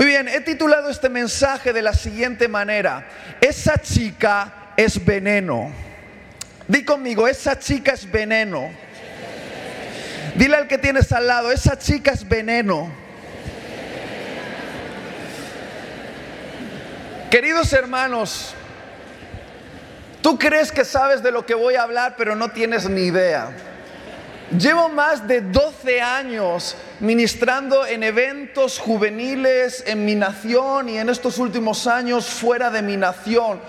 Muy bien, he titulado este mensaje de la siguiente manera. Esa chica es veneno. Di conmigo, esa chica es veneno. Dile al que tienes al lado, esa chica es veneno. Queridos hermanos, tú crees que sabes de lo que voy a hablar, pero no tienes ni idea. Llevo más de 12 años ministrando en eventos juveniles en mi nación y en estos últimos años fuera de mi nación.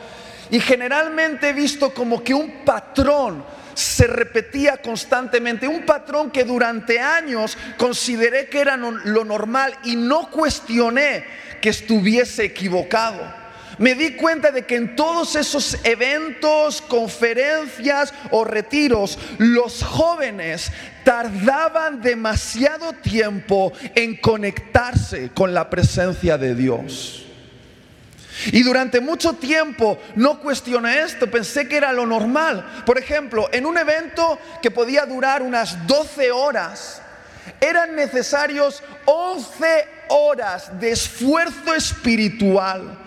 Y generalmente he visto como que un patrón se repetía constantemente, un patrón que durante años consideré que era lo normal y no cuestioné que estuviese equivocado me di cuenta de que en todos esos eventos, conferencias o retiros, los jóvenes tardaban demasiado tiempo en conectarse con la presencia de Dios. Y durante mucho tiempo no cuestioné esto, pensé que era lo normal. Por ejemplo, en un evento que podía durar unas 12 horas, eran necesarios 11 horas de esfuerzo espiritual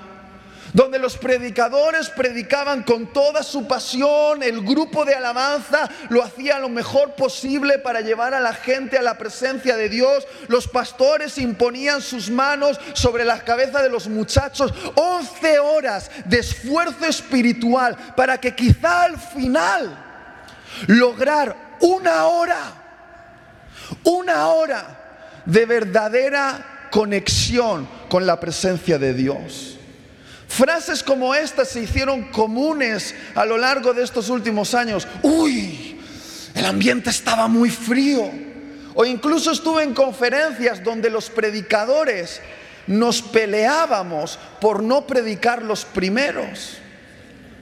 donde los predicadores predicaban con toda su pasión, el grupo de alabanza lo hacía lo mejor posible para llevar a la gente a la presencia de Dios, los pastores imponían sus manos sobre la cabeza de los muchachos, 11 horas de esfuerzo espiritual para que quizá al final lograr una hora, una hora de verdadera conexión con la presencia de Dios. Frases como estas se hicieron comunes a lo largo de estos últimos años. Uy, el ambiente estaba muy frío. O incluso estuve en conferencias donde los predicadores nos peleábamos por no predicar los primeros.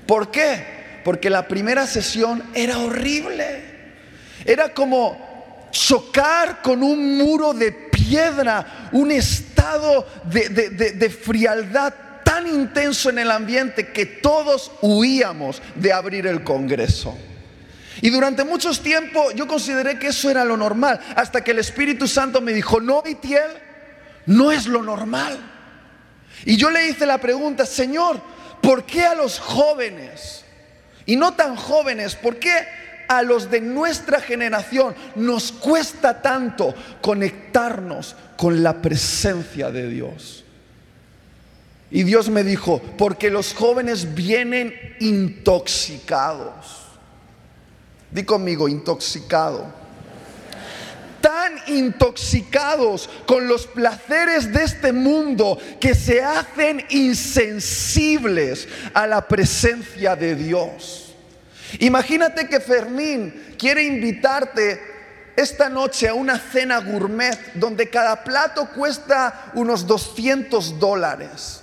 ¿Por qué? Porque la primera sesión era horrible. Era como chocar con un muro de piedra, un estado de, frialdad tan intenso en el ambiente que todos huíamos de abrir el Congreso. Y durante muchos tiempos yo consideré que eso era lo normal, hasta que el Espíritu Santo me dijo, no, Itiel, no es lo normal. Y yo le hice la pregunta, Señor, ¿por qué a los jóvenes, y no tan jóvenes, por qué a los de nuestra generación nos cuesta tanto conectarnos con la presencia de Dios? Y Dios me dijo, porque los jóvenes vienen intoxicados. Di conmigo, intoxicado. Tan intoxicados con los placeres de este mundo que se hacen insensibles a la presencia de Dios. Imagínate que Fermín quiere invitarte esta noche a una cena gourmet donde cada plato cuesta unos 200 dólares.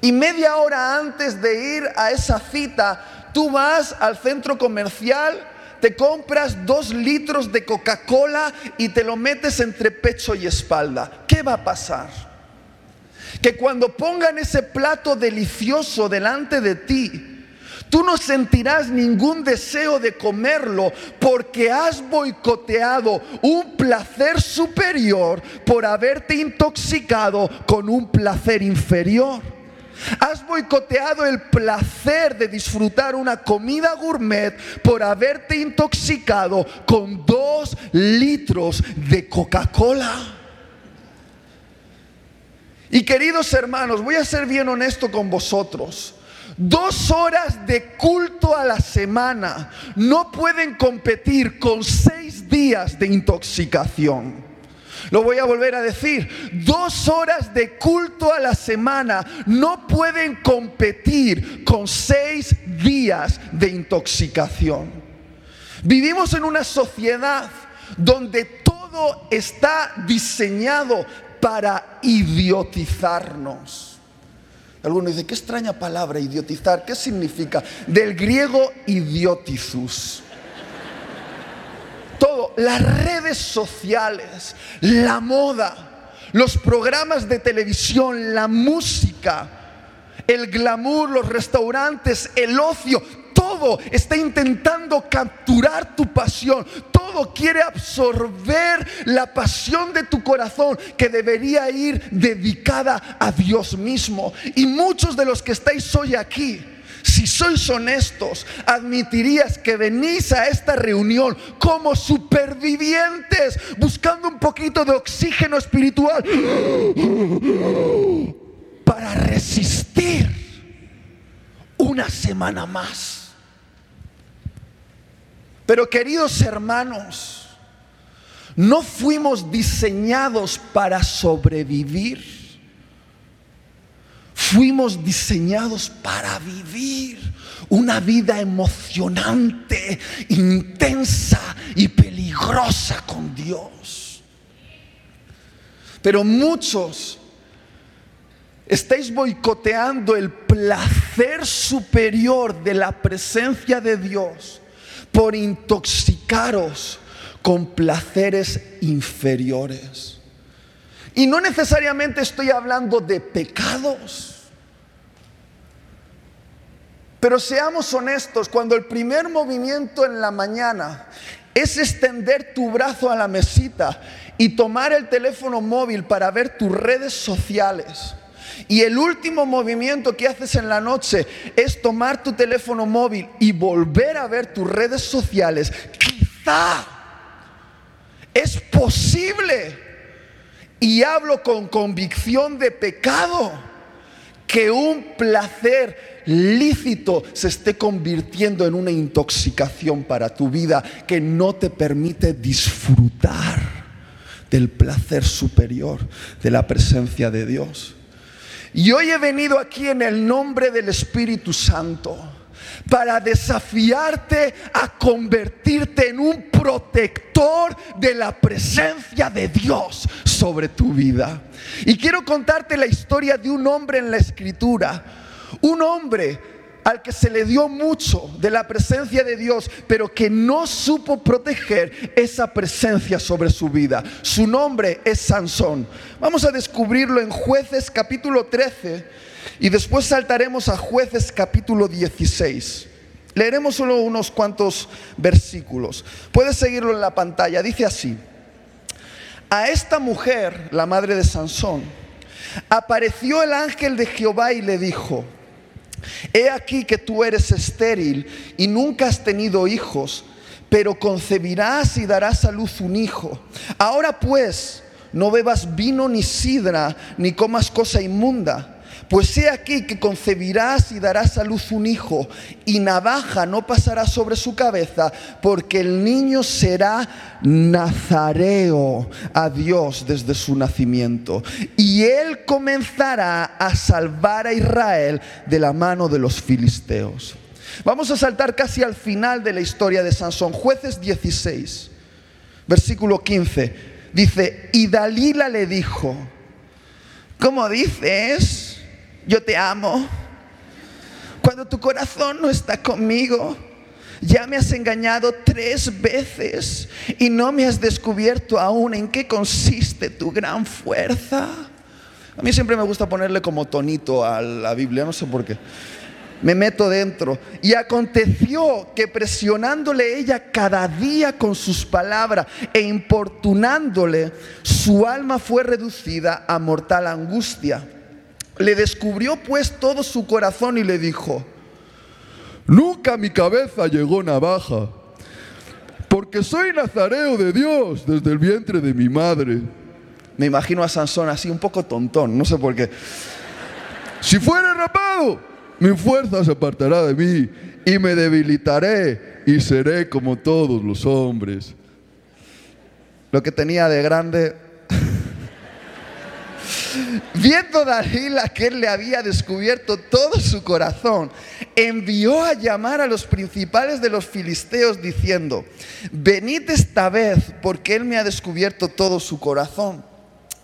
Y media hora antes de ir a esa cita, tú vas al centro comercial, te compras dos litros de Coca-Cola y te lo metes entre pecho y espalda. ¿Qué va a pasar? Que cuando pongan ese plato delicioso delante de ti, Tú no sentirás ningún deseo de comerlo porque has boicoteado un placer superior por haberte intoxicado con un placer inferior. Has boicoteado el placer de disfrutar una comida gourmet por haberte intoxicado con dos litros de Coca-Cola. Y queridos hermanos, voy a ser bien honesto con vosotros. Dos horas de culto a la semana no pueden competir con seis días de intoxicación. Lo voy a volver a decir. Dos horas de culto a la semana no pueden competir con seis días de intoxicación. Vivimos en una sociedad donde todo está diseñado para idiotizarnos. Algunos dicen, qué extraña palabra idiotizar, ¿qué significa? Del griego idiotizus las redes sociales, la moda, los programas de televisión, la música, el glamour, los restaurantes, el ocio, todo está intentando capturar tu pasión. Todo quiere absorber la pasión de tu corazón que debería ir dedicada a Dios mismo. Y muchos de los que estáis hoy aquí, si sois honestos, admitirías que venís a esta reunión como supervivientes, buscando un poquito de oxígeno espiritual para resistir una semana más. Pero queridos hermanos, no fuimos diseñados para sobrevivir. Fuimos diseñados para vivir una vida emocionante, intensa y peligrosa con Dios. Pero muchos estáis boicoteando el placer superior de la presencia de Dios por intoxicaros con placeres inferiores. Y no necesariamente estoy hablando de pecados. Pero seamos honestos, cuando el primer movimiento en la mañana es extender tu brazo a la mesita y tomar el teléfono móvil para ver tus redes sociales, y el último movimiento que haces en la noche es tomar tu teléfono móvil y volver a ver tus redes sociales, quizá es posible, y hablo con convicción de pecado, que un placer lícito se esté convirtiendo en una intoxicación para tu vida que no te permite disfrutar del placer superior de la presencia de Dios. Y hoy he venido aquí en el nombre del Espíritu Santo para desafiarte a convertirte en un protector de la presencia de Dios sobre tu vida. Y quiero contarte la historia de un hombre en la escritura un hombre al que se le dio mucho de la presencia de Dios, pero que no supo proteger esa presencia sobre su vida. Su nombre es Sansón. Vamos a descubrirlo en jueces capítulo 13 y después saltaremos a jueces capítulo 16. Leeremos solo unos cuantos versículos. Puedes seguirlo en la pantalla. Dice así. A esta mujer, la madre de Sansón, apareció el ángel de Jehová y le dijo, He aquí que tú eres estéril y nunca has tenido hijos, pero concebirás y darás a luz un hijo. Ahora pues, no bebas vino ni sidra, ni comas cosa inmunda pues he aquí que concebirás y darás a luz un hijo, y navaja no pasará sobre su cabeza, porque el niño será nazareo a Dios desde su nacimiento. Y él comenzará a salvar a Israel de la mano de los filisteos. Vamos a saltar casi al final de la historia de Sansón, jueces 16, versículo 15. Dice, y Dalila le dijo, ¿cómo dices? Yo te amo. Cuando tu corazón no está conmigo, ya me has engañado tres veces y no me has descubierto aún en qué consiste tu gran fuerza. A mí siempre me gusta ponerle como tonito a la Biblia, no sé por qué. Me meto dentro. Y aconteció que presionándole ella cada día con sus palabras e importunándole, su alma fue reducida a mortal angustia. Le descubrió pues todo su corazón y le dijo, nunca mi cabeza llegó navaja, porque soy nazareo de Dios desde el vientre de mi madre. Me imagino a Sansón así un poco tontón, no sé por qué. Si fuera rapado, mi fuerza se apartará de mí y me debilitaré y seré como todos los hombres. Lo que tenía de grande Viendo Dalila que él le había descubierto todo su corazón, envió a llamar a los principales de los filisteos diciendo, venid esta vez porque él me ha descubierto todo su corazón.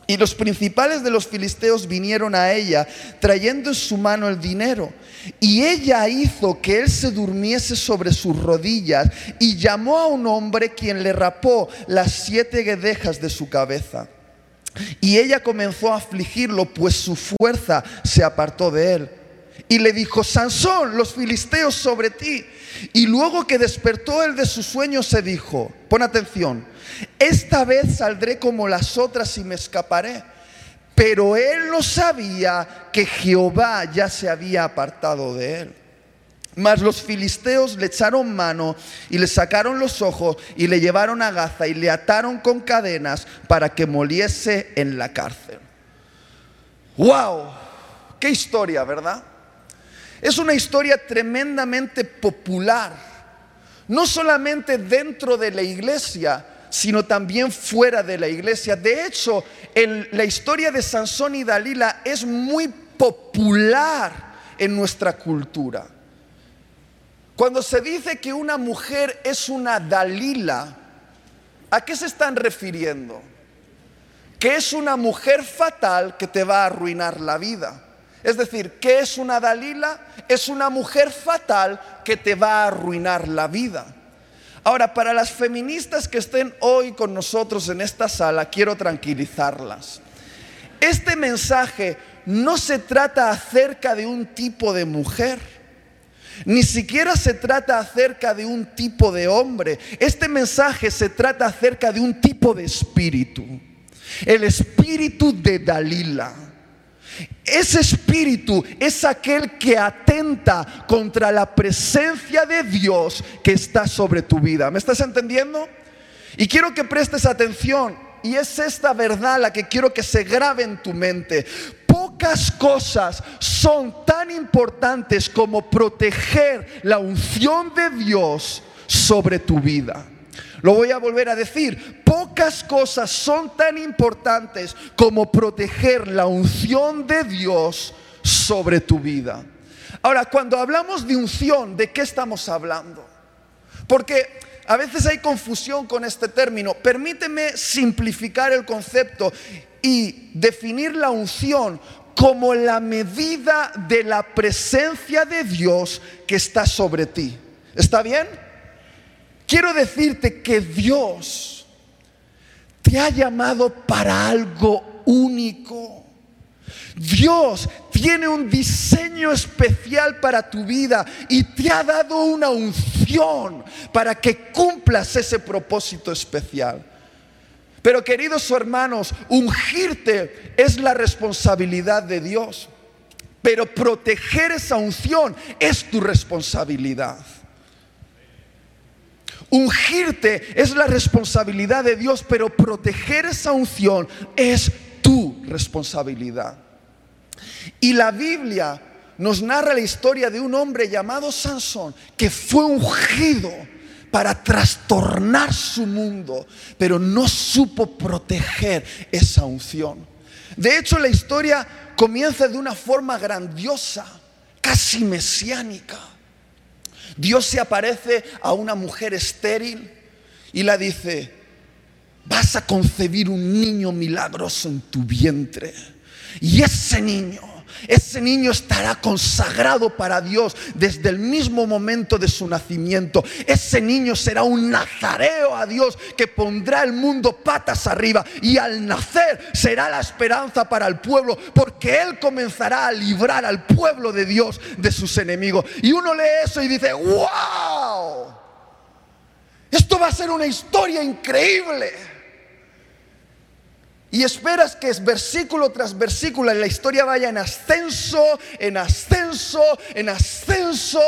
Y los principales de los filisteos vinieron a ella trayendo en su mano el dinero. Y ella hizo que él se durmiese sobre sus rodillas y llamó a un hombre quien le rapó las siete guedejas de su cabeza. Y ella comenzó a afligirlo, pues su fuerza se apartó de él. y le dijo, Sansón, los filisteos sobre ti. Y luego que despertó él de su sueño, se dijo, pon atención, esta vez saldré como las otras y me escaparé. Pero él no sabía que Jehová ya se había apartado de él. Mas los filisteos le echaron mano y le sacaron los ojos y le llevaron a Gaza y le ataron con cadenas para que moliese en la cárcel. ¡Wow! ¡Qué historia, verdad! Es una historia tremendamente popular, no solamente dentro de la iglesia, sino también fuera de la iglesia. De hecho, la historia de Sansón y Dalila es muy popular en nuestra cultura. Cuando se dice que una mujer es una Dalila, ¿a qué se están refiriendo? Que es una mujer fatal que te va a arruinar la vida. Es decir, ¿qué es una Dalila? Es una mujer fatal que te va a arruinar la vida. Ahora, para las feministas que estén hoy con nosotros en esta sala, quiero tranquilizarlas. Este mensaje no se trata acerca de un tipo de mujer ni siquiera se trata acerca de un tipo de hombre. Este mensaje se trata acerca de un tipo de espíritu. El espíritu de Dalila. Ese espíritu es aquel que atenta contra la presencia de Dios que está sobre tu vida. ¿Me estás entendiendo? Y quiero que prestes atención. Y es esta verdad la que quiero que se grabe en tu mente pocas cosas son tan importantes como proteger la unción de Dios sobre tu vida. Lo voy a volver a decir, pocas cosas son tan importantes como proteger la unción de Dios sobre tu vida. Ahora, cuando hablamos de unción, ¿de qué estamos hablando? Porque a veces hay confusión con este término. Permíteme simplificar el concepto y definir la unción como la medida de la presencia de Dios que está sobre ti. ¿Está bien? Quiero decirte que Dios te ha llamado para algo único. Dios tiene un diseño especial para tu vida y te ha dado una unción para que cumplas ese propósito especial. Pero queridos hermanos, ungirte es la responsabilidad de Dios. Pero proteger esa unción es tu responsabilidad. Ungirte es la responsabilidad de Dios, pero proteger esa unción es tu responsabilidad. Y la Biblia nos narra la historia de un hombre llamado Sansón que fue ungido para trastornar su mundo, pero no supo proteger esa unción. De hecho, la historia comienza de una forma grandiosa, casi mesiánica. Dios se aparece a una mujer estéril y la dice, vas a concebir un niño milagroso en tu vientre. Y ese niño ese niño estará consagrado para Dios desde el mismo momento de su nacimiento. Ese niño será un nazareo a Dios que pondrá el mundo patas arriba y al nacer será la esperanza para el pueblo porque Él comenzará a librar al pueblo de Dios de sus enemigos. Y uno lee eso y dice, wow, esto va a ser una historia increíble. Y esperas que es versículo tras versículo la historia vaya en ascenso, en ascenso, en ascenso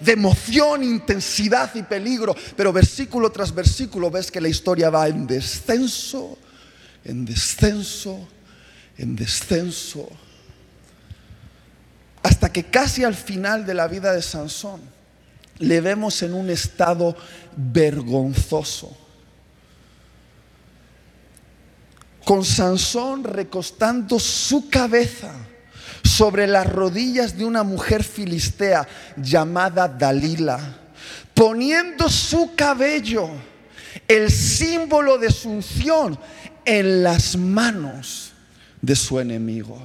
de emoción, intensidad y peligro. Pero versículo tras versículo ves que la historia va en descenso, en descenso, en descenso. Hasta que casi al final de la vida de Sansón le vemos en un estado vergonzoso con Sansón recostando su cabeza sobre las rodillas de una mujer filistea llamada Dalila, poniendo su cabello, el símbolo de su unción, en las manos de su enemigo.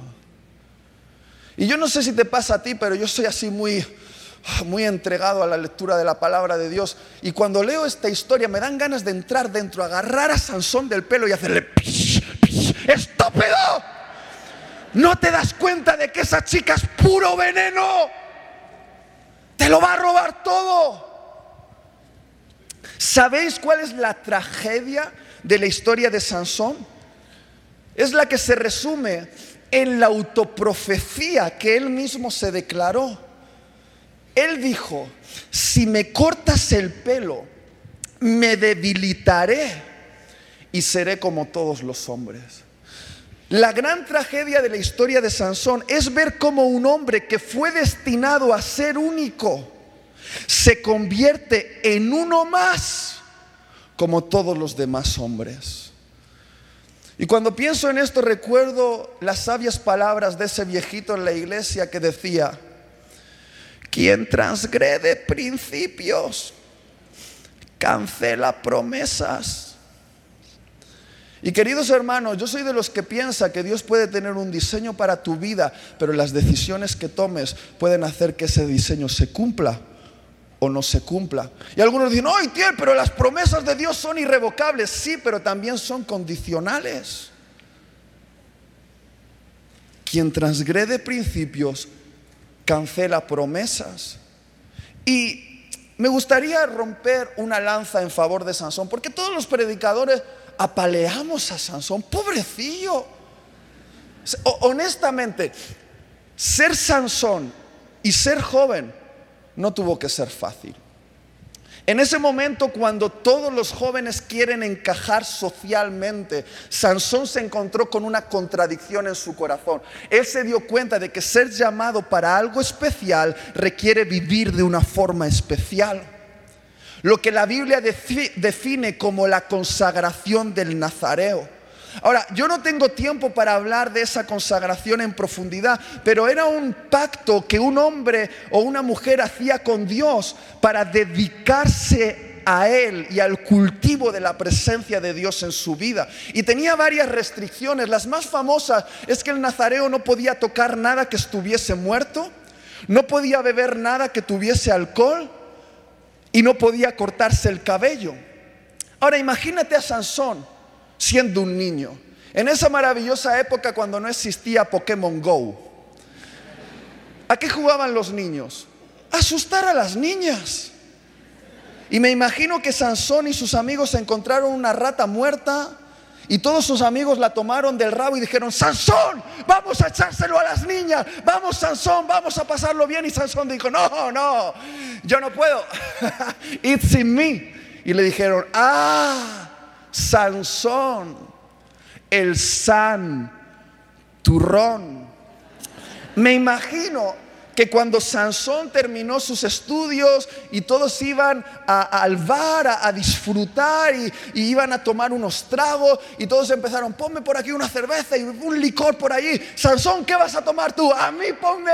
Y yo no sé si te pasa a ti, pero yo soy así muy muy entregado a la lectura de la palabra de Dios. Y cuando leo esta historia me dan ganas de entrar dentro, agarrar a Sansón del pelo y hacerle ¡estúpido! no te das cuenta de que esa chica es puro veneno. Te lo va a robar todo. ¿Sabéis cuál es la tragedia de la historia de Sansón? Es la que se resume en la autoprofecía que él mismo se declaró. Él dijo, si me cortas el pelo, me debilitaré y seré como todos los hombres. La gran tragedia de la historia de Sansón es ver cómo un hombre que fue destinado a ser único se convierte en uno más como todos los demás hombres. Y cuando pienso en esto recuerdo las sabias palabras de ese viejito en la iglesia que decía, quien transgrede principios cancela promesas. Y queridos hermanos, yo soy de los que piensa que Dios puede tener un diseño para tu vida, pero las decisiones que tomes pueden hacer que ese diseño se cumpla o no se cumpla. Y algunos dicen, ¡ay, tío, pero las promesas de Dios son irrevocables! Sí, pero también son condicionales. Quien transgrede principios cancela promesas. Y me gustaría romper una lanza en favor de Sansón, porque todos los predicadores apaleamos a Sansón, pobrecillo. Honestamente, ser Sansón y ser joven no tuvo que ser fácil. En ese momento, cuando todos los jóvenes quieren encajar socialmente, Sansón se encontró con una contradicción en su corazón. Él se dio cuenta de que ser llamado para algo especial requiere vivir de una forma especial lo que la Biblia define como la consagración del Nazareo. Ahora, yo no tengo tiempo para hablar de esa consagración en profundidad, pero era un pacto que un hombre o una mujer hacía con Dios para dedicarse a Él y al cultivo de la presencia de Dios en su vida. Y tenía varias restricciones. Las más famosas es que el nazareo no podía tocar nada que estuviese muerto, no podía beber nada que tuviese alcohol, y no podía cortarse el cabello. Ahora imagínate a Sansón siendo un niño, en esa maravillosa época cuando no existía Pokémon Go. ¿A qué jugaban los niños? asustar a las niñas. Y me imagino que Sansón y sus amigos encontraron una rata muerta y todos sus amigos la tomaron del rabo y dijeron, Sansón, vamos a echárselo a las niñas, vamos Sansón, vamos a pasarlo bien. Y Sansón dijo, no, no, yo no puedo, it's in me. Y le dijeron, ah, Sansón, el san turrón. Me imagino que cuando Sansón terminó sus estudios y todos iban al bar a, disfrutar y, y, iban a tomar unos tragos y todos empezaron, ponme por aquí una cerveza y un licor por allí. Sansón, ¿qué vas a tomar tú? A mí ponme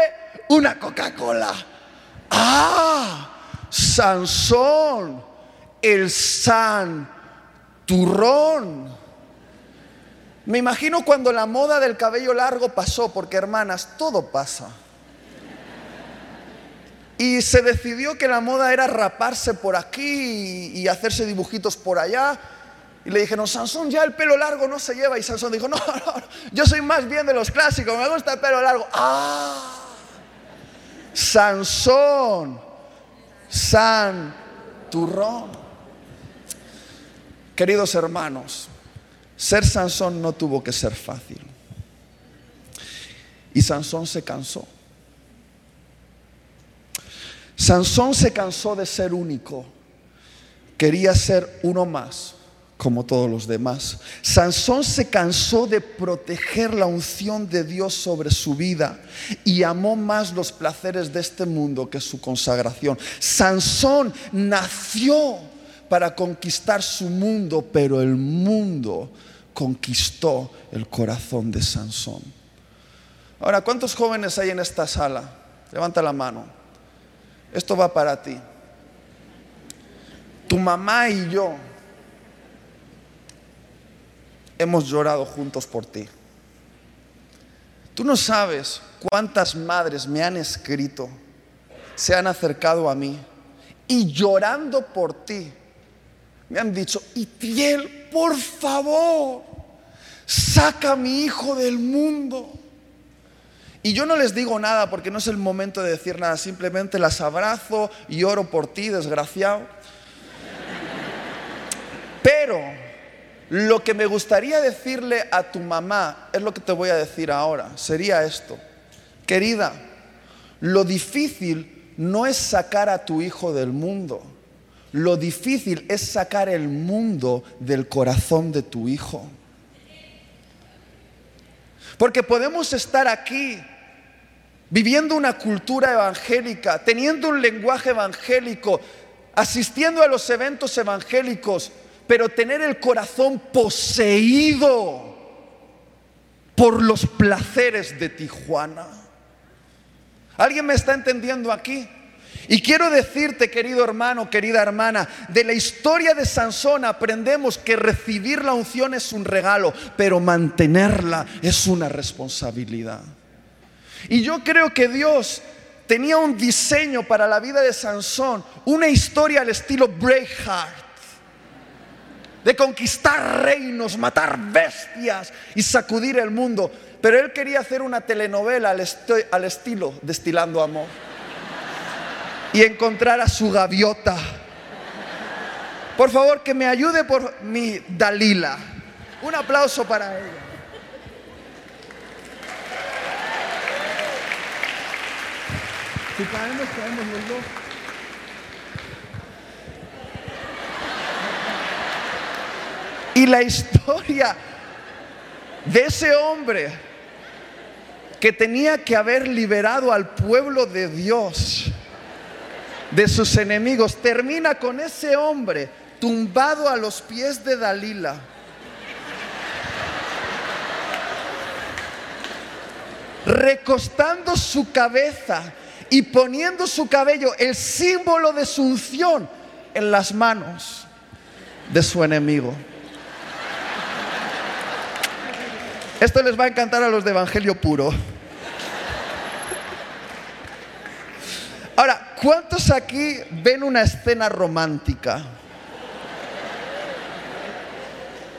una Coca-Cola. Ah, Sansón, el San Turrón. Me imagino cuando la moda del cabello largo pasó, porque hermanas, todo pasa. Y se decidió que la moda era raparse por aquí y, hacerse dibujitos por allá. Y le dijeron, Sansón, ya el pelo largo no se lleva. Y Sansón dijo, no, no, yo soy más bien de los clásicos, me gusta el pelo largo. ¡Ah! Sansón, San Turrón. Queridos hermanos, ser Sansón no tuvo que ser fácil. Y Sansón se cansó. Sansón se cansó de ser único, quería ser uno más como todos los demás. Sansón se cansó de proteger la unción de Dios sobre su vida y amó más los placeres de este mundo que su consagración. Sansón nació para conquistar su mundo, pero el mundo conquistó el corazón de Sansón. Ahora, ¿cuántos jóvenes hay en esta sala? Levanta la mano. Esto va para ti. Tu mamá y yo hemos llorado juntos por ti. Tú no sabes cuántas madres me han escrito, se han acercado a mí y llorando por ti, me han dicho, Itiel, por favor, saca a mi hijo del mundo. Y yo no les digo nada porque no es el momento de decir nada, simplemente las abrazo y oro por ti, desgraciado. Pero lo que me gustaría decirle a tu mamá es lo que te voy a decir ahora, sería esto. Querida, lo difícil no es sacar a tu hijo del mundo, lo difícil es sacar el mundo del corazón de tu hijo. Porque podemos estar aquí viviendo una cultura evangélica, teniendo un lenguaje evangélico, asistiendo a los eventos evangélicos, pero tener el corazón poseído por los placeres de Tijuana. ¿Alguien me está entendiendo aquí? Y quiero decirte, querido hermano, querida hermana, de la historia de Sansón aprendemos que recibir la unción es un regalo, pero mantenerla es una responsabilidad. Y yo creo que Dios tenía un diseño para la vida de Sansón, una historia al estilo Braveheart de conquistar reinos, matar bestias y sacudir el mundo. Pero él quería hacer una telenovela al, estilo Destilando Amor y encontrar a su gaviota. Por favor, que me ayude por mi Dalila. Un aplauso para ella. Si los dos. Y la historia de ese hombre que tenía que haber liberado al pueblo de Dios de sus enemigos termina con ese hombre tumbado a los pies de Dalila. recostando su cabeza y poniendo su cabello, el símbolo de su unción, en las manos de su enemigo. Esto les va a encantar a los de Evangelio puro. Ahora, ¿cuántos aquí ven una escena romántica?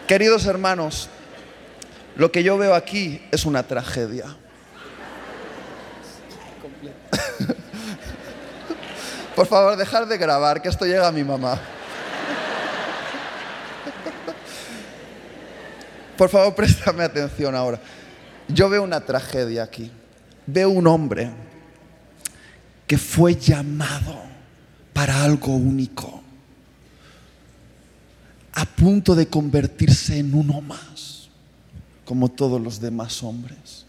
Queridos hermanos, lo que yo veo aquí es una tragedia. Por favor, dejar de grabar, que esto llega a mi mamá. Por favor, préstame atención ahora. Yo veo una tragedia aquí. Veo un hombre que fue llamado para algo único, a punto de convertirse en uno más, como todos los demás hombres.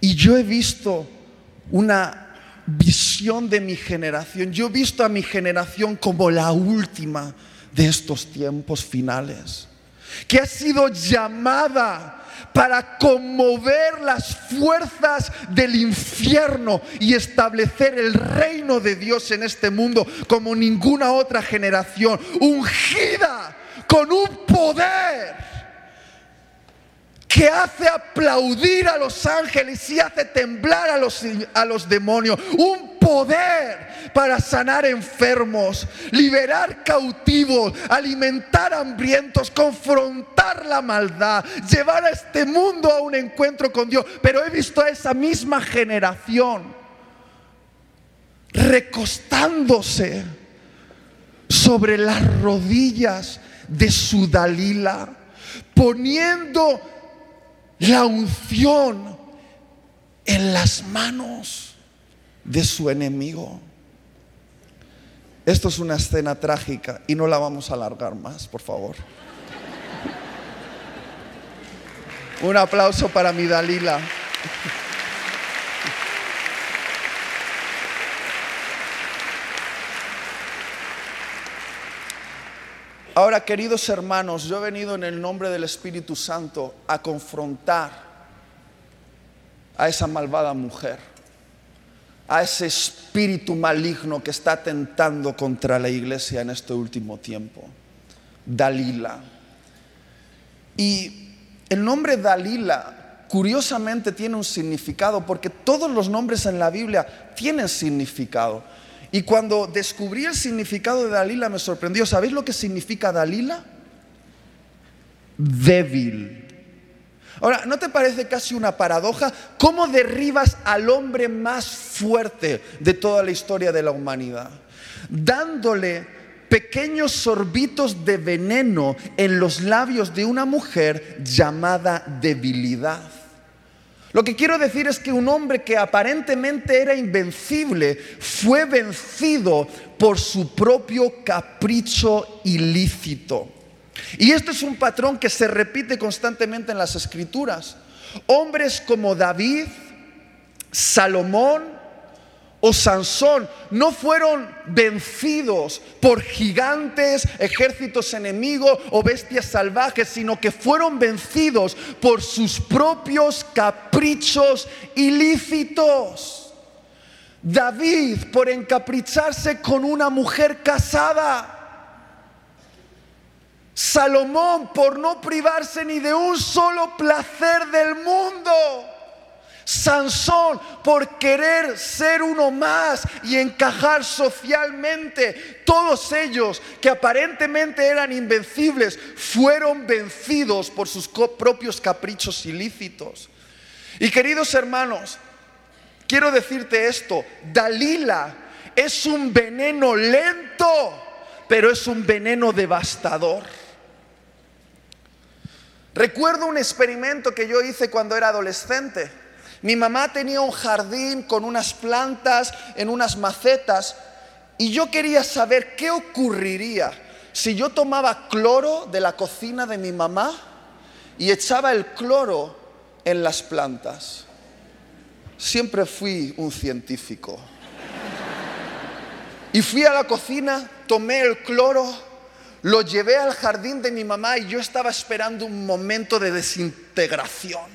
Y yo he visto una visión de mi generación. Yo he visto a mi generación como la última de estos tiempos finales que ha sido llamada para conmover las fuerzas del infierno y establecer el reino de Dios en este mundo como ninguna otra generación, ungida con un poder que hace aplaudir a los ángeles y hace temblar a los, a los demonios. Un poder para sanar enfermos, liberar cautivos, alimentar hambrientos, confrontar la maldad, llevar a este mundo a un encuentro con Dios. Pero he visto a esa misma generación recostándose sobre las rodillas de su Dalila, poniendo la unción en las manos de su enemigo. Esto es una escena trágica y no la vamos a alargar más, por favor. Un aplauso para mi Dalila. Ahora, queridos hermanos, yo he venido en el nombre del Espíritu Santo a confrontar a esa malvada mujer, a ese espíritu maligno que está tentando contra la iglesia en este último tiempo, Dalila. Y el nombre Dalila, curiosamente, tiene un significado, porque todos los nombres en la Biblia tienen significado. Y cuando descubrí el significado de Dalila me sorprendió. ¿Sabéis lo que significa Dalila? Débil. Ahora, ¿no te parece casi una paradoja? ¿Cómo derribas al hombre más fuerte de toda la historia de la humanidad? Dándole pequeños sorbitos de veneno en los labios de una mujer llamada debilidad. Lo que quiero decir es que un hombre que aparentemente era invencible fue vencido por su propio capricho ilícito. Y este es un patrón que se repite constantemente en las escrituras. Hombres como David, Salomón, o Sansón no fueron vencidos por gigantes, ejércitos enemigos o bestias salvajes, sino que fueron vencidos por sus propios caprichos ilícitos. David por encapricharse con una mujer casada. Salomón por no privarse ni de un solo placer del mundo. Sansón por querer ser uno más y encajar socialmente. Todos ellos que aparentemente eran invencibles fueron vencidos por sus propios caprichos ilícitos. Y queridos hermanos, quiero decirte esto, Dalila es un veneno lento, pero es un veneno devastador. Recuerdo un experimento que yo hice cuando era adolescente. Mi mamá tenía un jardín con unas plantas en unas macetas y yo quería saber qué ocurriría si yo tomaba cloro de la cocina de mi mamá y echaba el cloro en las plantas. Siempre fui un científico. Y fui a la cocina, tomé el cloro, lo llevé al jardín de mi mamá y yo estaba esperando un momento de desintegración.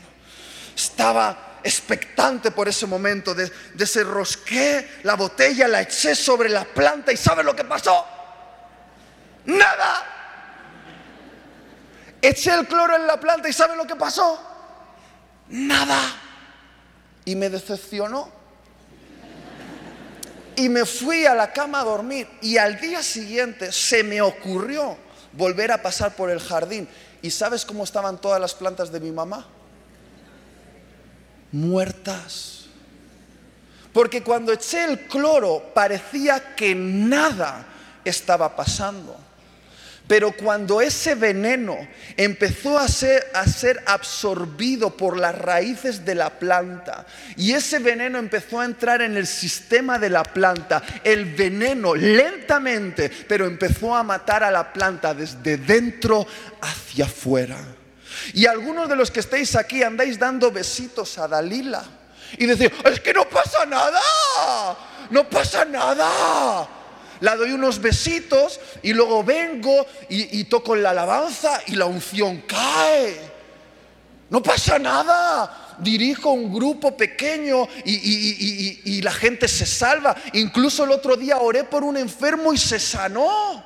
Estaba expectante por ese momento. De, desenrosqué la botella, la eché sobre la planta y ¿sabe lo que pasó? Nada. Eché el cloro en la planta y ¿sabe lo que pasó? Nada. Y me decepcionó. Y me fui a la cama a dormir y al día siguiente se me ocurrió volver a pasar por el jardín. ¿Y sabes cómo estaban todas las plantas de mi mamá? Muertas. Porque cuando eché el cloro parecía que nada estaba pasando. Pero cuando ese veneno empezó a ser, a ser, absorbido por las raíces de la planta y ese veneno empezó a entrar en el sistema de la planta, el veneno lentamente, pero empezó a matar a la planta desde dentro hacia afuera. Y algunos de los que estáis aquí andáis dando besitos a Dalila. Y decís, es que no pasa nada, no pasa nada. La doy unos besitos y luego vengo y, toco la alabanza y la unción cae. No pasa nada dirijo un grupo pequeño y, y, la gente se salva. Incluso el otro día oré por un enfermo y se sanó.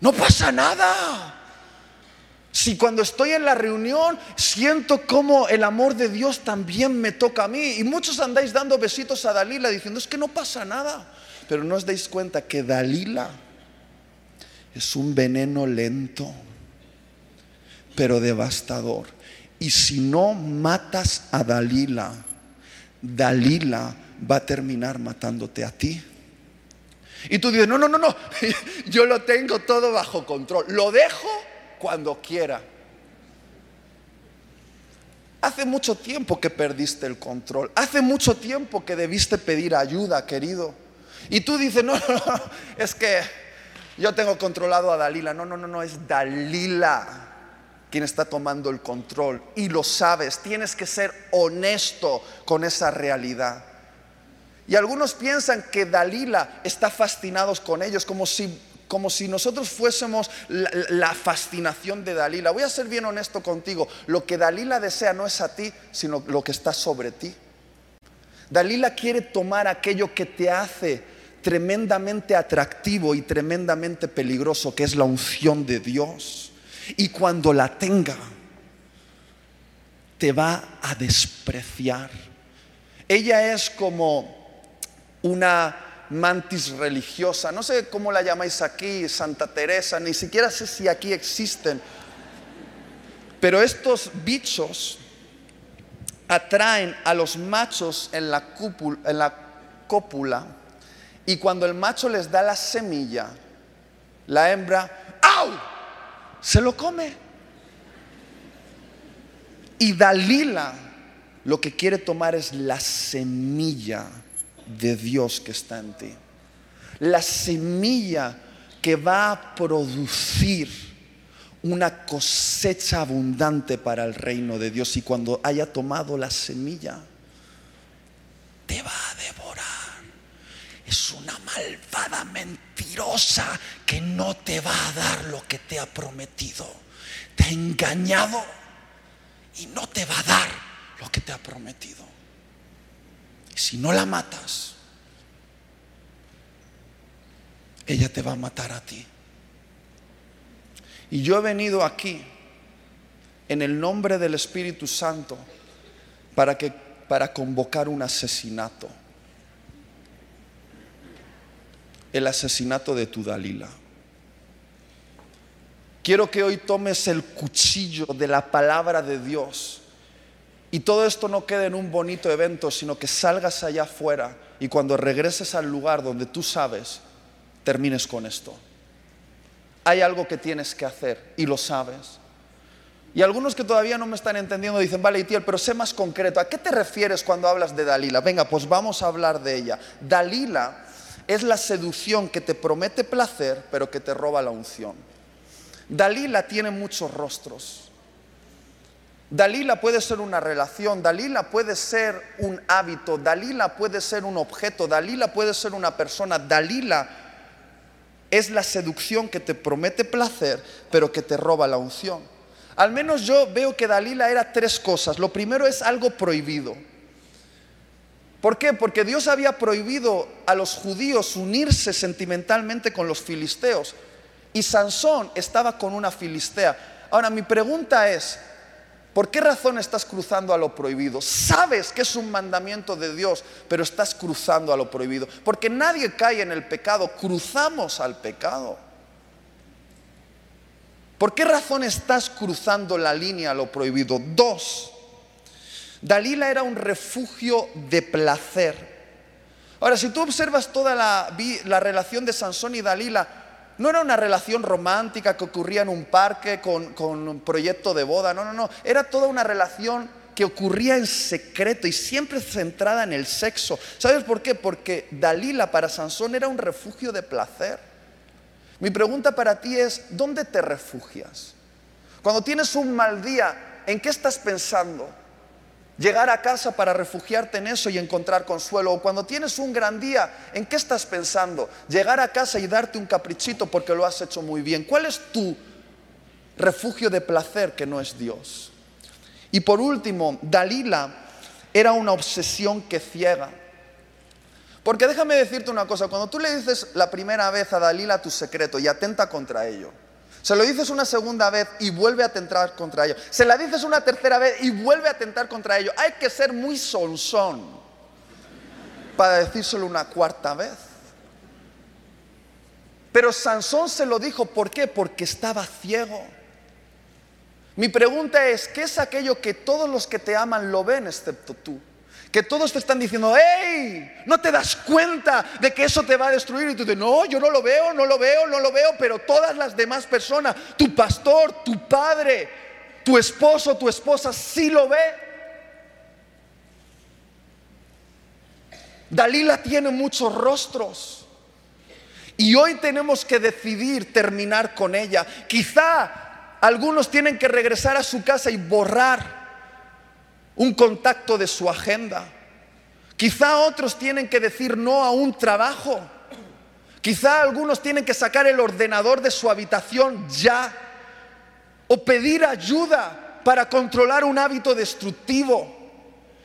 No pasa nada. Si cuando estoy en la reunión siento como el amor de Dios también me toca a mí. Y muchos andáis dando besitos a Dalila diciendo es que no pasa nada. Pero no os dais cuenta que Dalila es un veneno lento, pero devastador. Y si no matas a Dalila, Dalila va a terminar matándote a ti. Y tú dices, no, no, no, no, yo lo tengo todo bajo control. Lo dejo cuando quiera. Hace mucho tiempo que perdiste el control. Hace mucho tiempo que debiste pedir ayuda, querido. Y tú dices, no, no, no, es que yo tengo controlado a Dalila. No, no, no, no, es Dalila quien está tomando el control. Y lo sabes, tienes que ser honesto con esa realidad. Y algunos piensan que Dalila está fascinados con ellos, como si como si nosotros fuésemos la, fascinación de Dalila. Voy a ser bien honesto contigo, lo que Dalila desea no es a ti, sino lo que está sobre ti. Dalila quiere tomar aquello que te hace tremendamente atractivo y tremendamente peligroso, que es la unción de Dios. Y cuando la tenga, te va a despreciar. Ella es como una mantis religiosa, no sé cómo la llamáis aquí, Santa Teresa, ni siquiera sé si aquí existen. Pero estos bichos atraen a los machos en la, en la cópula y cuando el macho les da la semilla, la hembra, ¡au! Se lo come. Y Dalila lo que quiere tomar es la semilla de Dios que está en ti. La semilla que va a producir una cosecha abundante para el reino de Dios y cuando haya tomado la semilla, te va a devorar. Es una malvada mentirosa que no te va a dar lo que te ha prometido. Te ha engañado y no te va a dar lo que te ha prometido. Si no la matas, ella te va a matar a ti. Y yo he venido aquí en el nombre del Espíritu Santo para que para convocar un asesinato. El asesinato de tu Dalila. Quiero que hoy tomes el cuchillo de la palabra de Dios y todo esto no quede en un bonito evento, sino que salgas allá afuera y cuando regreses al lugar donde tú sabes, termines con esto hay algo que tienes que hacer y lo sabes. Y algunos que todavía no me están entendiendo dicen, vale, Itiel, pero sé más concreto. ¿A qué te refieres cuando hablas de Dalila? Venga, pues vamos a hablar de ella. Dalila es la seducción que te promete placer, pero que te roba la unción. Dalila tiene muchos rostros. Dalila puede ser una relación, Dalila puede ser un hábito, Dalila puede ser un objeto, Dalila puede ser una persona, Dalila es la seducción que te promete placer, pero que te roba la unción. Al menos yo veo que Dalila era tres cosas. Lo primero es algo prohibido. ¿Por qué? Porque Dios había prohibido a los judíos unirse sentimentalmente con los filisteos. Y Sansón estaba con una filistea. Ahora mi pregunta es, ¿Por qué razón estás cruzando a lo prohibido? Sabes que es un mandamiento de Dios, pero estás cruzando a lo prohibido. Porque nadie cae en el pecado, cruzamos al pecado. ¿Por qué razón estás cruzando la línea a lo prohibido? Dos, Dalila era un refugio de placer. Ahora, si tú observas toda la, la relación de Sansón y Dalila, no era una relación romántica que ocurría en un parque con, un proyecto de boda, no, no, no. Era toda una relación que ocurría en secreto y siempre centrada en el sexo. ¿Sabes por qué? Porque Dalila para Sansón era un refugio de placer. Mi pregunta para ti es, ¿dónde te refugias? Cuando tienes un mal día, ¿en qué estás pensando? Llegar a casa para refugiarte en eso y encontrar consuelo. O cuando tienes un gran día, ¿en qué estás pensando? Llegar a casa y darte un caprichito porque lo has hecho muy bien. ¿Cuál es tu refugio de placer que no es Dios? Y por último, Dalila era una obsesión que ciega. Porque déjame decirte una cosa, cuando tú le dices la primera vez a Dalila tu secreto y atenta contra ello, se lo dices una segunda vez y vuelve a atentar contra ello. Se la dices una tercera vez y vuelve a atentar contra ello. Hay que ser muy sonsón para decírselo una cuarta vez. Pero Sansón se lo dijo, ¿por qué? Porque estaba ciego. Mi pregunta es, ¿qué es aquello que todos los que te aman lo ven excepto tú? Que todos te están diciendo, hey, no te das cuenta de que eso te va a destruir. Y tú dices, no, yo no lo veo, no lo veo, no lo veo, pero todas las demás personas, tu pastor, tu padre, tu esposo, tu esposa, sí lo ve. Dalila tiene muchos rostros. Y hoy tenemos que decidir terminar con ella. Quizá algunos tienen que regresar a su casa y borrar un contacto de su agenda. Quizá otros tienen que decir no a un trabajo. Quizá algunos tienen que sacar el ordenador de su habitación ya. O pedir ayuda para controlar un hábito destructivo.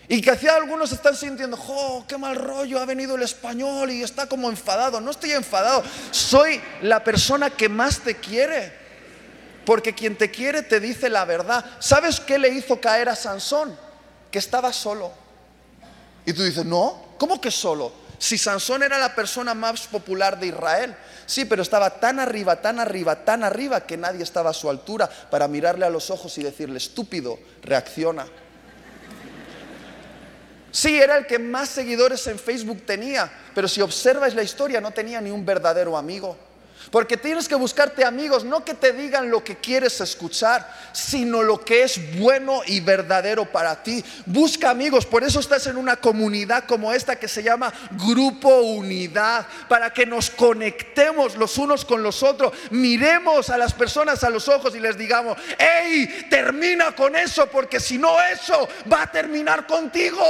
Y quizá algunos están sintiendo, ¡oh, qué mal rollo! Ha venido el español y está como enfadado. No estoy enfadado, soy la persona que más te quiere. Porque quien te quiere te dice la verdad. ¿Sabes qué le hizo caer a Sansón? Que estaba solo. Y tú dices, no, ¿cómo que solo? Si Sansón era la persona más popular de Israel, sí, pero estaba tan arriba, tan arriba, tan arriba que nadie estaba a su altura para mirarle a los ojos y decirle, estúpido, reacciona. Sí, era el que más seguidores en Facebook tenía, pero si observas la historia no tenía ni un verdadero amigo. Porque tienes que buscarte amigos, no que te digan lo que quieres escuchar, sino lo que es bueno y verdadero para ti. Busca amigos, por eso estás en una comunidad como esta que se llama Grupo Unidad, para que nos conectemos los unos con los otros, miremos a las personas a los ojos y les digamos, hey, termina con eso, porque si no eso va a terminar contigo.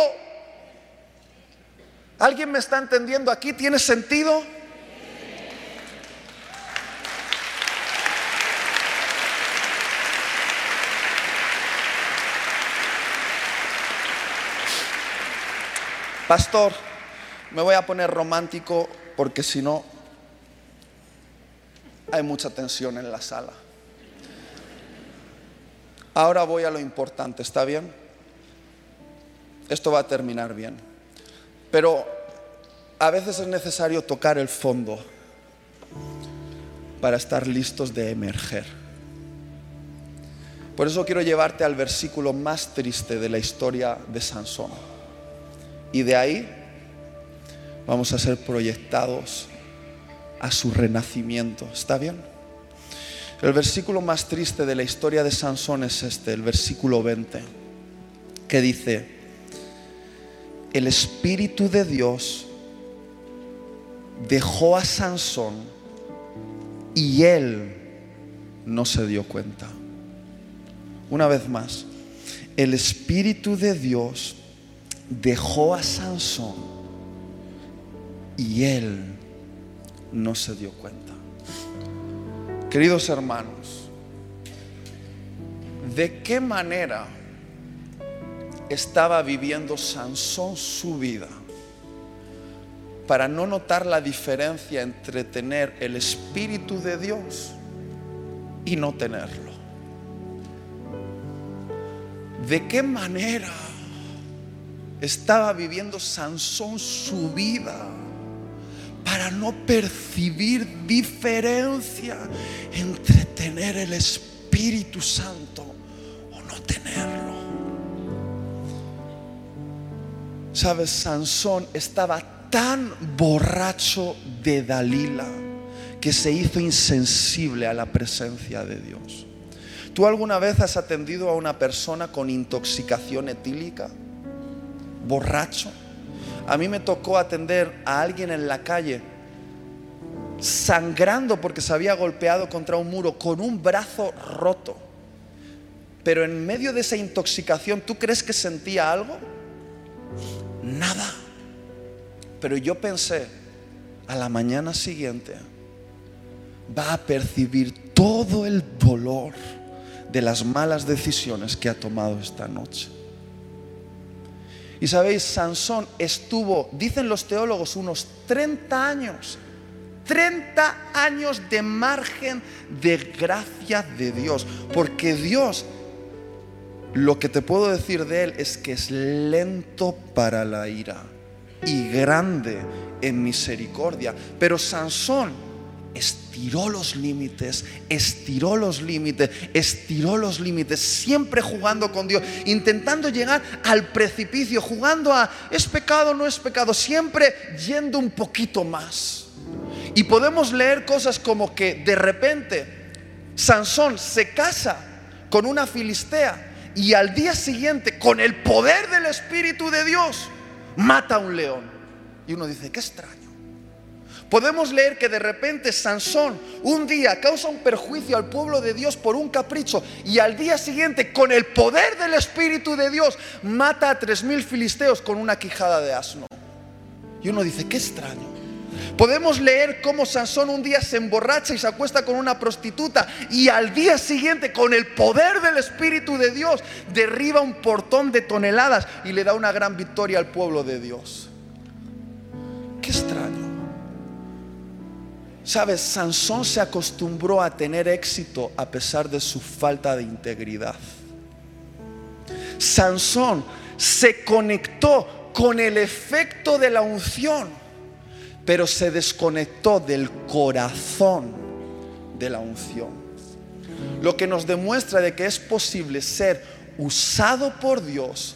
¿Alguien me está entendiendo aquí? ¿Tiene sentido? Pastor, me voy a poner romántico porque si no hay mucha tensión en la sala. Ahora voy a lo importante, ¿está bien? Esto va a terminar bien. Pero a veces es necesario tocar el fondo para estar listos de emerger. Por eso quiero llevarte al versículo más triste de la historia de Sansón. Y de ahí vamos a ser proyectados a su renacimiento. ¿Está bien? El versículo más triste de la historia de Sansón es este, el versículo 20, que dice, el Espíritu de Dios dejó a Sansón y él no se dio cuenta. Una vez más, el Espíritu de Dios dejó a Sansón y él no se dio cuenta. Queridos hermanos, ¿de qué manera estaba viviendo Sansón su vida para no notar la diferencia entre tener el Espíritu de Dios y no tenerlo? ¿De qué manera estaba viviendo Sansón su vida para no percibir diferencia entre tener el Espíritu Santo o no tenerlo. Sabes, Sansón estaba tan borracho de Dalila que se hizo insensible a la presencia de Dios. ¿Tú alguna vez has atendido a una persona con intoxicación etílica? Borracho. A mí me tocó atender a alguien en la calle sangrando porque se había golpeado contra un muro con un brazo roto. Pero en medio de esa intoxicación, ¿tú crees que sentía algo? Nada. Pero yo pensé, a la mañana siguiente va a percibir todo el dolor de las malas decisiones que ha tomado esta noche. Y sabéis, Sansón estuvo, dicen los teólogos, unos 30 años, 30 años de margen de gracia de Dios. Porque Dios, lo que te puedo decir de Él es que es lento para la ira y grande en misericordia. Pero Sansón estiró los límites, estiró los límites, estiró los límites, siempre jugando con Dios, intentando llegar al precipicio, jugando a es pecado, no es pecado, siempre yendo un poquito más. Y podemos leer cosas como que de repente Sansón se casa con una filistea y al día siguiente, con el poder del Espíritu de Dios, mata a un león. Y uno dice, qué extraño. Podemos leer que de repente Sansón un día causa un perjuicio al pueblo de Dios por un capricho y al día siguiente con el poder del Espíritu de Dios mata a tres mil filisteos con una quijada de asno. Y uno dice, qué extraño. Podemos leer cómo Sansón un día se emborracha y se acuesta con una prostituta y al día siguiente con el poder del Espíritu de Dios derriba un portón de toneladas y le da una gran victoria al pueblo de Dios. Qué extraño. Sabes, Sansón se acostumbró a tener éxito a pesar de su falta de integridad. Sansón se conectó con el efecto de la unción pero se desconectó del corazón de la unción. Lo que nos demuestra de que es posible ser usado por Dios,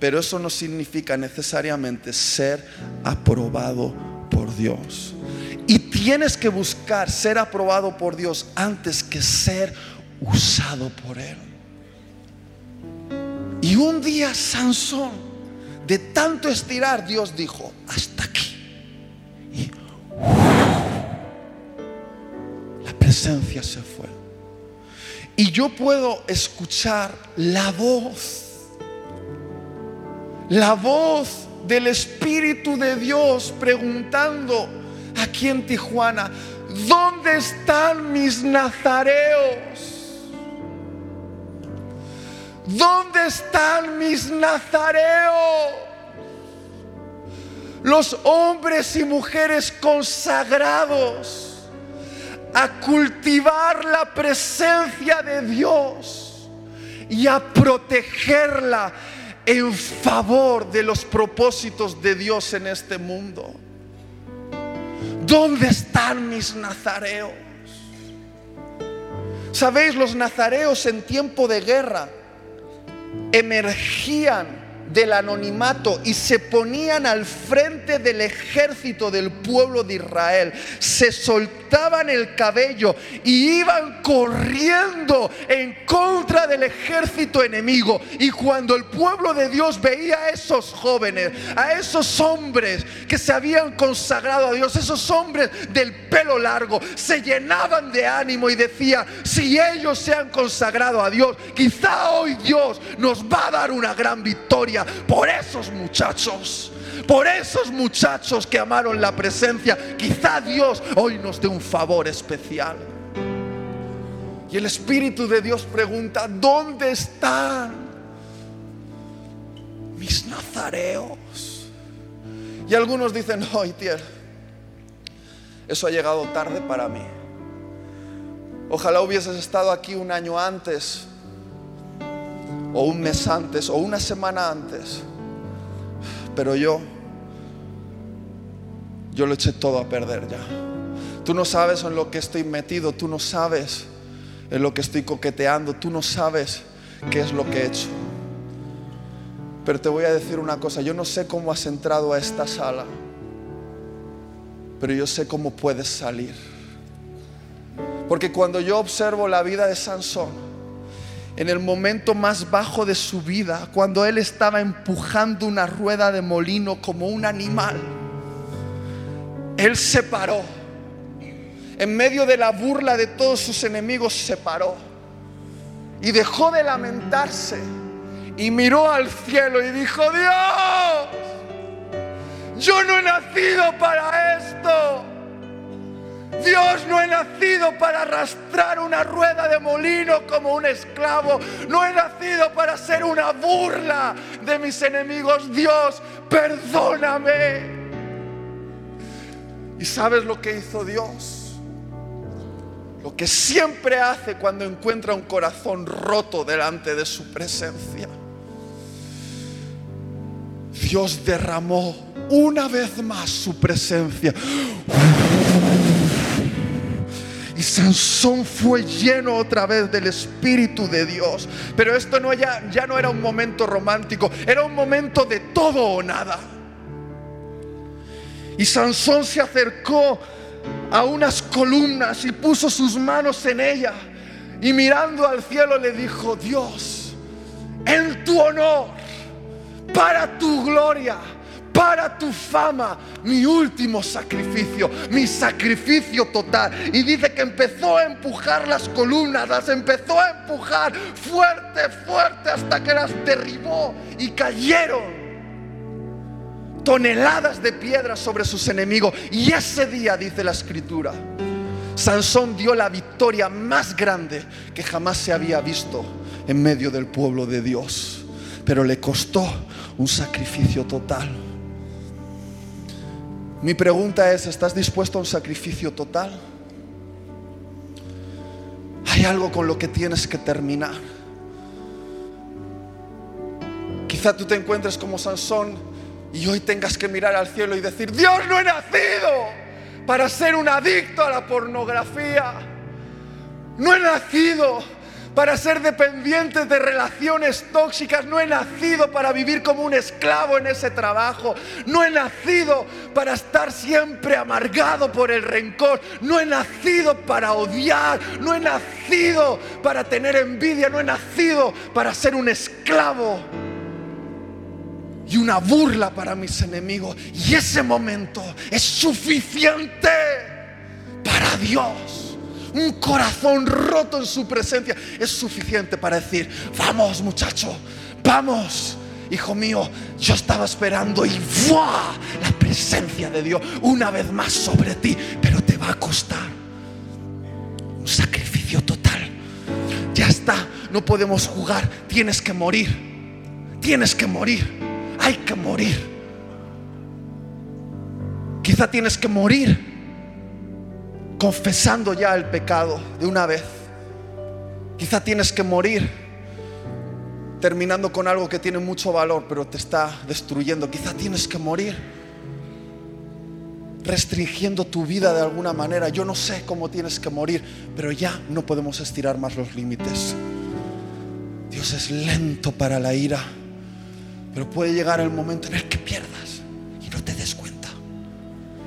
pero eso no significa necesariamente ser aprobado por Dios. Tienes que buscar ser aprobado por Dios antes que ser usado por Él. Y un día Sansón, de tanto estirar, Dios dijo, hasta aquí. Y la presencia se fue. Y yo puedo escuchar la voz, la voz del Espíritu de Dios preguntando aquí en Tijuana, ¿dónde están mis nazareos? ¿Dónde están mis nazareos? Los hombres y mujeres consagrados a cultivar la presencia de Dios y a protegerla en favor de los propósitos de Dios en este mundo. ¿Dónde están mis nazareos? Sabéis, los nazareos en tiempo de guerra emergían del anonimato y se ponían al frente del ejército del pueblo de Israel. Se soltaban el cabello y iban corriendo en contra del ejército enemigo. Y cuando el pueblo de Dios veía a esos jóvenes, a esos hombres que se habían consagrado a Dios, esos hombres del pelo largo, se llenaban de ánimo y decía, si ellos se han consagrado a Dios, quizá hoy Dios nos va a dar una gran victoria por esos muchachos. Por esos muchachos que amaron la presencia, quizá Dios hoy nos dé un favor especial. Y el Espíritu de Dios pregunta, ¿dónde están mis nazareos? Y algunos dicen, no, Itier, eso ha llegado tarde para mí. Ojalá hubieses estado aquí un año antes o un mes antes o una semana antes. Pero yo, yo lo eché todo a perder ya. Tú no sabes en lo que estoy metido, tú no sabes en lo que estoy coqueteando, tú no sabes qué es lo que he hecho. Pero te voy a decir una cosa, yo no sé cómo has entrado a esta sala, pero yo sé cómo puedes salir. Porque cuando yo observo la vida de Sansón, en el momento más bajo de su vida, cuando él estaba empujando una rueda de molino como un animal, él se paró. En medio de la burla de todos sus enemigos se paró y dejó de lamentarse y miró al cielo y dijo, Dios, yo no he nacido para esto. Dios, no he nacido para arrastrar una rueda de molino como un esclavo. No he nacido para ser una burla de mis enemigos. Dios, perdóname. ¿Y sabes lo que hizo Dios? Lo que siempre hace cuando encuentra un corazón roto delante de su presencia. Dios derramó una vez más su presencia. Y Sansón fue lleno otra vez del Espíritu de Dios. Pero esto no ya, ya no era un momento romántico, era un momento de todo o nada. Y Sansón se acercó a unas columnas y puso sus manos en ella. Y mirando al cielo le dijo, Dios, en tu honor, para tu gloria para tu fama mi último sacrificio, mi sacrificio total. Y dice que empezó a empujar las columnas, las empezó a empujar fuerte, fuerte hasta que las derribó y cayeron toneladas de piedras sobre sus enemigos. Y ese día, dice la escritura, Sansón dio la victoria más grande que jamás se había visto en medio del pueblo de Dios. Pero le costó un sacrificio total. Mi pregunta es, ¿estás dispuesto a un sacrificio total? Hay algo con lo que tienes que terminar. Quizá tú te encuentres como Sansón Y hoy tengas que mirar al cielo y decir, Dios no he nacido para ser un adicto a la pornografía. No he nacido para ser dependiente de relaciones tóxicas. No he nacido para vivir como un esclavo en ese trabajo. No he nacido para estar siempre amargado por el rencor. No he nacido para odiar. No he nacido para tener envidia. No he nacido para ser un esclavo y una burla para mis enemigos. Y ese momento es suficiente para Dios un corazón roto en su presencia es suficiente para decir, vamos muchacho, vamos. Hijo mío, yo estaba esperando y ¡buah! La presencia de Dios una vez más sobre ti, pero te va a costar un sacrificio total. Ya está, no podemos jugar, tienes que morir, tienes que morir, hay que morir. Quizá tienes que morir confesando ya el pecado de una vez. Quizá tienes que morir terminando con algo que tiene mucho valor, pero te está destruyendo. Quizá tienes que morir restringiendo tu vida de alguna manera. Yo no sé cómo tienes que morir, pero ya no podemos estirar más los límites. Dios es lento para la ira, pero puede llegar el momento en el que pierdas y no te des.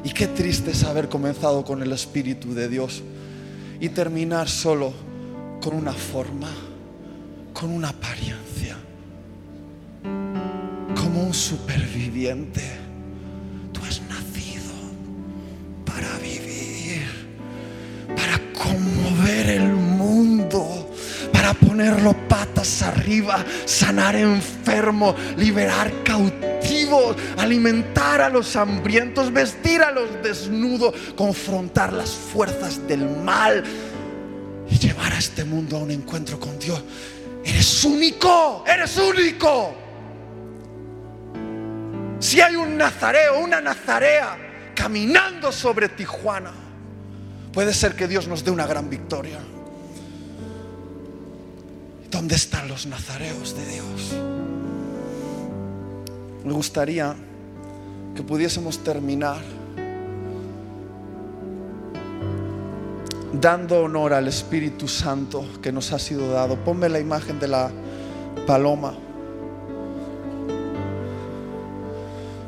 Y qué triste es haber comenzado con el Espíritu de Dios y terminar solo con una forma, con una apariencia, como un superviviente. Tú has nacido para vivir, para conmover el mundo, para ponerlo patas arriba, sanar enfermos, liberar cautivos alimentar a los hambrientos, vestir a los desnudos, confrontar las fuerzas del mal y llevar a este mundo a un encuentro con Dios. Eres único, eres único. Si hay un nazareo, una nazarea caminando sobre Tijuana, puede ser que Dios nos dé una gran victoria. ¿Dónde están los nazareos de Dios? Me gustaría que pudiésemos terminar dando honor al Espíritu Santo que nos ha sido dado. Ponme la imagen de la paloma.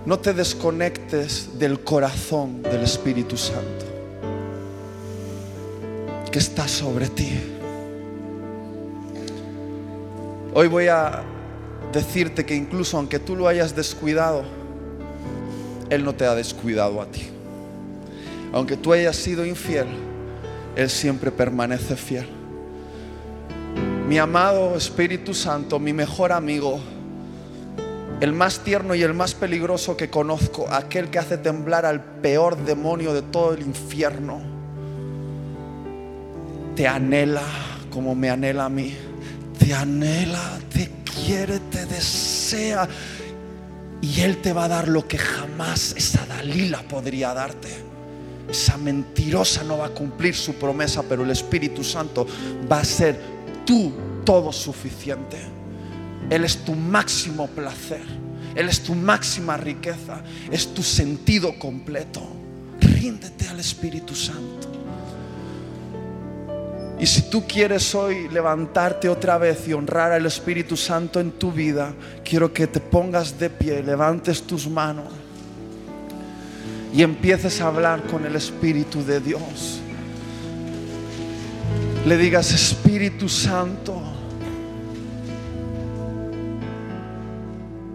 No te desconectes del corazón del Espíritu Santo que está sobre ti. Hoy voy a decirte que incluso aunque tú lo hayas descuidado, Él no te ha descuidado a ti. Aunque tú hayas sido infiel, Él siempre permanece fiel. Mi amado Espíritu Santo, mi mejor amigo, el más tierno y el más peligroso que conozco, aquel que hace temblar al peor demonio de todo el infierno, te anhela como me anhela a mí, te anhela, te quiere, te desea. Y Él te va a dar lo que jamás esa Dalila podría darte. Esa mentirosa no va a cumplir su promesa, pero el Espíritu Santo va a ser tú todo suficiente. Él es tu máximo placer. Él es tu máxima riqueza. Es tu sentido completo. Ríndete al Espíritu Santo. Y si tú quieres hoy levantarte otra vez y honrar al Espíritu Santo en tu vida, quiero que te pongas de pie, levantes tus manos y empieces a hablar con el Espíritu de Dios. Le digas, Espíritu Santo,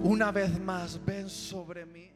una vez más ven sobre mí.